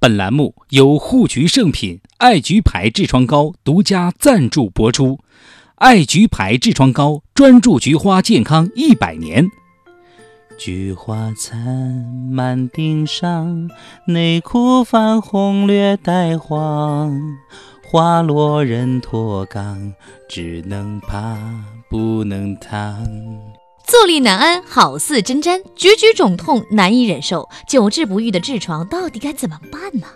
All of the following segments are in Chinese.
本栏目由护菊圣品爱菊牌痔疮膏独家赞助播出。爱菊牌痔疮膏专注菊花健康一百年。菊花残满顶上，内裤泛红略带黄，花落人脱岗，只能爬不能躺。坐立难安，好似针毡；局局肿痛，难以忍受。久治不愈的痔疮到底该怎么办呢？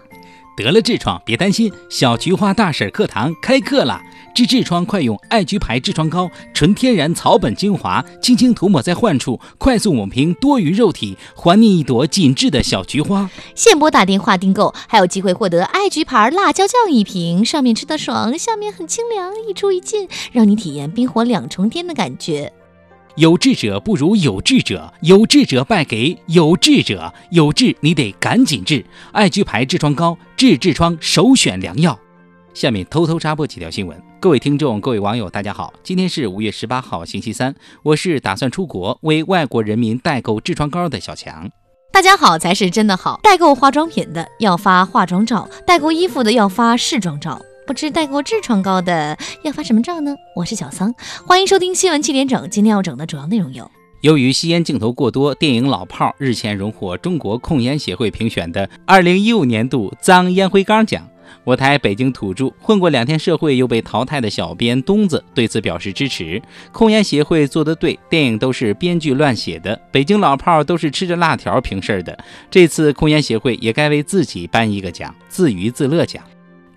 得了痔疮别担心，小菊花大婶课堂开课了。治痔疮快用爱菊牌痔疮膏，纯天然草本精华，轻轻涂抹在患处，快速抹平多余肉体，还你一朵紧致的小菊花。现拨打电话订购，还有机会获得爱菊牌辣椒酱一瓶，上面吃的爽，下面很清凉，一出一进，让你体验冰火两重天的感觉。有志者不如有志者，有志者败给有志者，有志你得赶紧治。爱居牌痔疮膏治痔疮首选良药。下面偷偷插播几条新闻。各位听众、各位网友，大家好，今天是五月十八号，星期三，我是打算出国为外国人民代购痔疮膏的小强。大家好才是真的好，代购化妆品的要发化妆照，代购衣服的要发试妆照。不知带过痔疮膏的要发什么照呢？我是小桑，欢迎收听新闻七点整。今天要整的主要内容有：由于吸烟镜头过多，电影《老炮儿》日前荣获中国控烟协会评选的二零一五年度脏烟灰缸奖。我台北京土著混过两天社会又被淘汰的小编东子对此表示支持。控烟协会做得对，电影都是编剧乱写的，北京老炮儿都是吃着辣条平事儿的。这次控烟协会也该为自己颁一个奖——自娱自乐奖。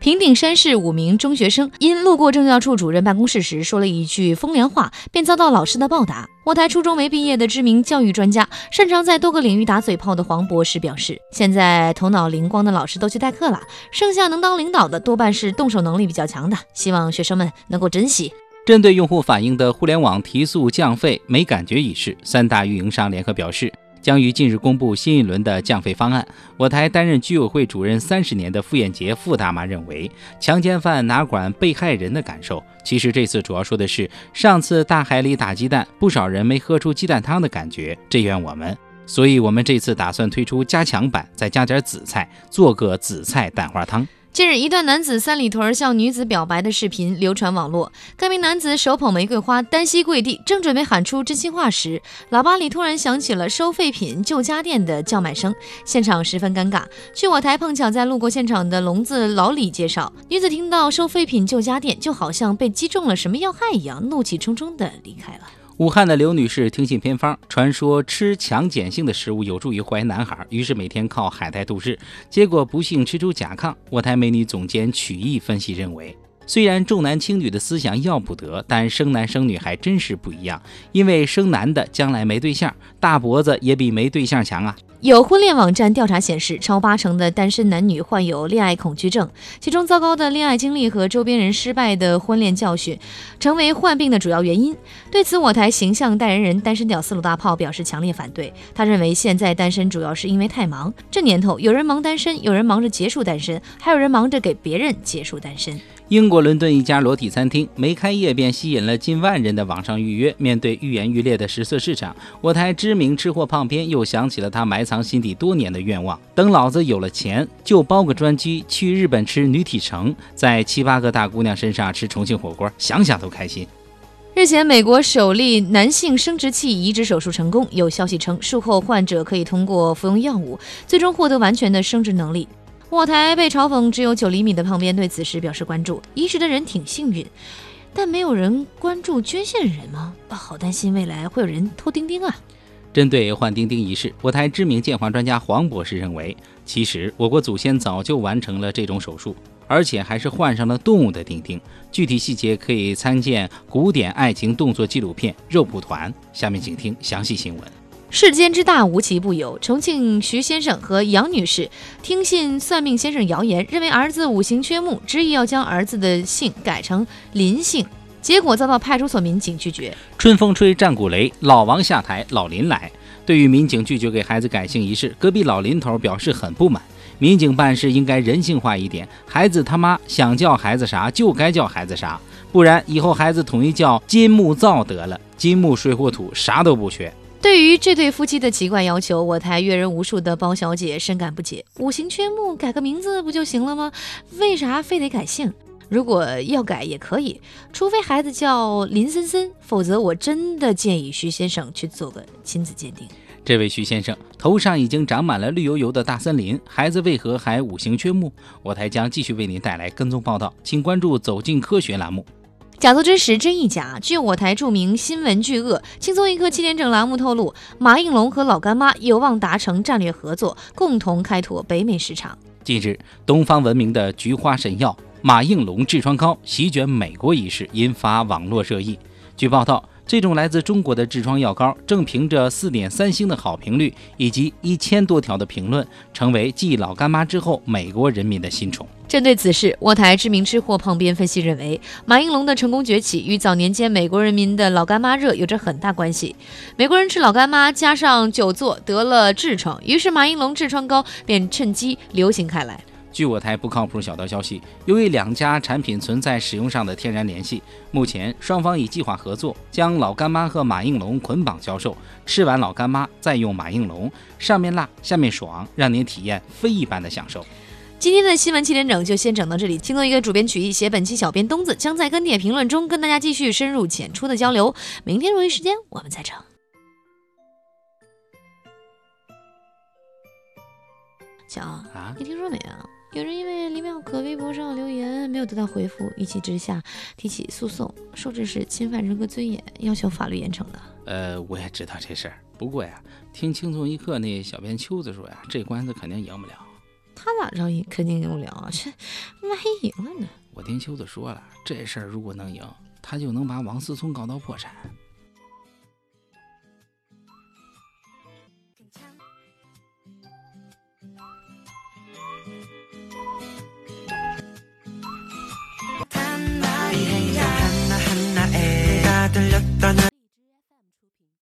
平顶山市五名中学生因路过政教处主任办公室时说了一句风凉话，便遭到老师的暴打。我台初中没毕业的知名教育专家、擅长在多个领域打嘴炮的黄博士表示，现在头脑灵光的老师都去代课了，剩下能当领导的多半是动手能力比较强的，希望学生们能够珍惜。针对用户反映的互联网提速降费没感觉一事，三大运营商联合表示。将于近日公布新一轮的降费方案。我台担任居委会主任三十年的傅艳杰傅大妈认为，强奸犯哪管被害人的感受？其实这次主要说的是，上次大海里打鸡蛋，不少人没喝出鸡蛋汤的感觉，这怨我们。所以我们这次打算推出加强版，再加点紫菜，做个紫菜蛋花汤。近日，一段男子三里屯向女子表白的视频流传网络。该名男子手捧玫瑰花，单膝跪地，正准备喊出真心话时，喇叭里突然响起了收废品旧家电的叫卖声，现场十分尴尬。据我台碰巧在路过现场的聋子老李介绍，女子听到收废品旧家电，就好像被击中了什么要害一样，怒气冲冲地离开了。武汉的刘女士听信偏方，传说吃强碱性的食物有助于怀男孩，于是每天靠海带度日，结果不幸吃出甲亢。我台美女总监曲艺分析认为，虽然重男轻女的思想要不得，但生男生女还真是不一样，因为生男的将来没对象，大脖子也比没对象强啊。有婚恋网站调查显示，超八成的单身男女患有恋爱恐惧症，其中糟糕的恋爱经历和周边人失败的婚恋教训，成为患病的主要原因。对此，我台形象代言人单身屌丝鲁大炮表示强烈反对。他认为，现在单身主要是因为太忙。这年头，有人忙单身，有人忙着结束单身，还有人忙着给别人结束单身。英国伦敦一家裸体餐厅没开业便吸引了近万人的网上预约。面对愈演愈烈的食色市场，我台知名吃货胖编又想起了他埋藏心底多年的愿望：等老子有了钱，就包个专机去日本吃女体城，在七八个大姑娘身上吃重庆火锅，想想都开心。日前，美国首例男性生殖器移植手术成功，有消息称术后患者可以通过服用药物，最终获得完全的生殖能力。我台被嘲讽只有九厘米的胖边对此事表示关注。移植的人挺幸运，但没有人关注捐献人吗？啊好担心未来会有人偷钉钉啊！针对换钉钉一事，我台知名鉴黄专家黄博士认为，其实我国祖先早就完成了这种手术，而且还是换上了动物的钉钉。具体细节可以参见古典爱情动作纪录片《肉蒲团》。下面请听详细新闻。世间之大，无奇不有。重庆徐先生和杨女士听信算命先生谣言，认为儿子五行缺木，执意要将儿子的姓改成林姓，结果遭到派出所民警拒绝。春风吹，战鼓擂，老王下台，老林来。对于民警拒绝给孩子改姓一事，隔壁老林头表示很不满。民警办事应该人性化一点，孩子他妈想叫孩子啥就该叫孩子啥，不然以后孩子统一叫金木造得了。金木水火土啥都不缺。对于这对夫妻的奇怪要求，我台阅人无数的包小姐深感不解。五行缺木，改个名字不就行了吗？为啥非得改姓？如果要改也可以，除非孩子叫林森森，否则我真的建议徐先生去做个亲子鉴定。这位徐先生头上已经长满了绿油油的大森林，孩子为何还五行缺木？我台将继续为您带来跟踪报道，请关注《走进科学》栏目。假作真时，真亦假。据我台著名新闻巨鳄“轻松一刻”七点整栏目透露，马应龙和老干妈有望达成战略合作，共同开拓北美市场。近日，东方闻名的菊花神药马应龙痔疮膏席卷美国一事，引发网络热议。据报道。这种来自中国的痔疮药膏，正凭着四点三星的好评率以及一千多条的评论，成为继老干妈之后美国人民的新宠。针对此事，我台知名吃货胖编分析认为，马应龙的成功崛起与早年间美国人民的老干妈热有着很大关系。美国人吃老干妈，加上久坐得了痔疮，于是马应龙痔疮膏便趁机流行开来。据我台不靠谱小道消息，由于两家产品存在使用上的天然联系，目前双方已计划合作，将老干妈和马应龙捆绑销售。吃完老干妈再用马应龙，上面辣，下面爽，让您体验非一般的享受。今天的新闻七点整就先整到这里。听众一个主编曲艺，写本期小编东子将在跟帖评论中跟大家继续深入浅出的交流。明天同一时间我们再整。小啊，你听说没有？有人因为李妙可微博上留言没有得到回复，一气之下提起诉讼，说这是侵犯人格尊严，要求法律严惩的。呃，我也知道这事儿，不过呀，听轻松一刻那小编秋子说呀，这官司肯定赢不了。他咋着赢？肯定赢不了啊！这万一赢了呢？我听秋子说了，这事儿如果能赢，他就能把王思聪搞到破产。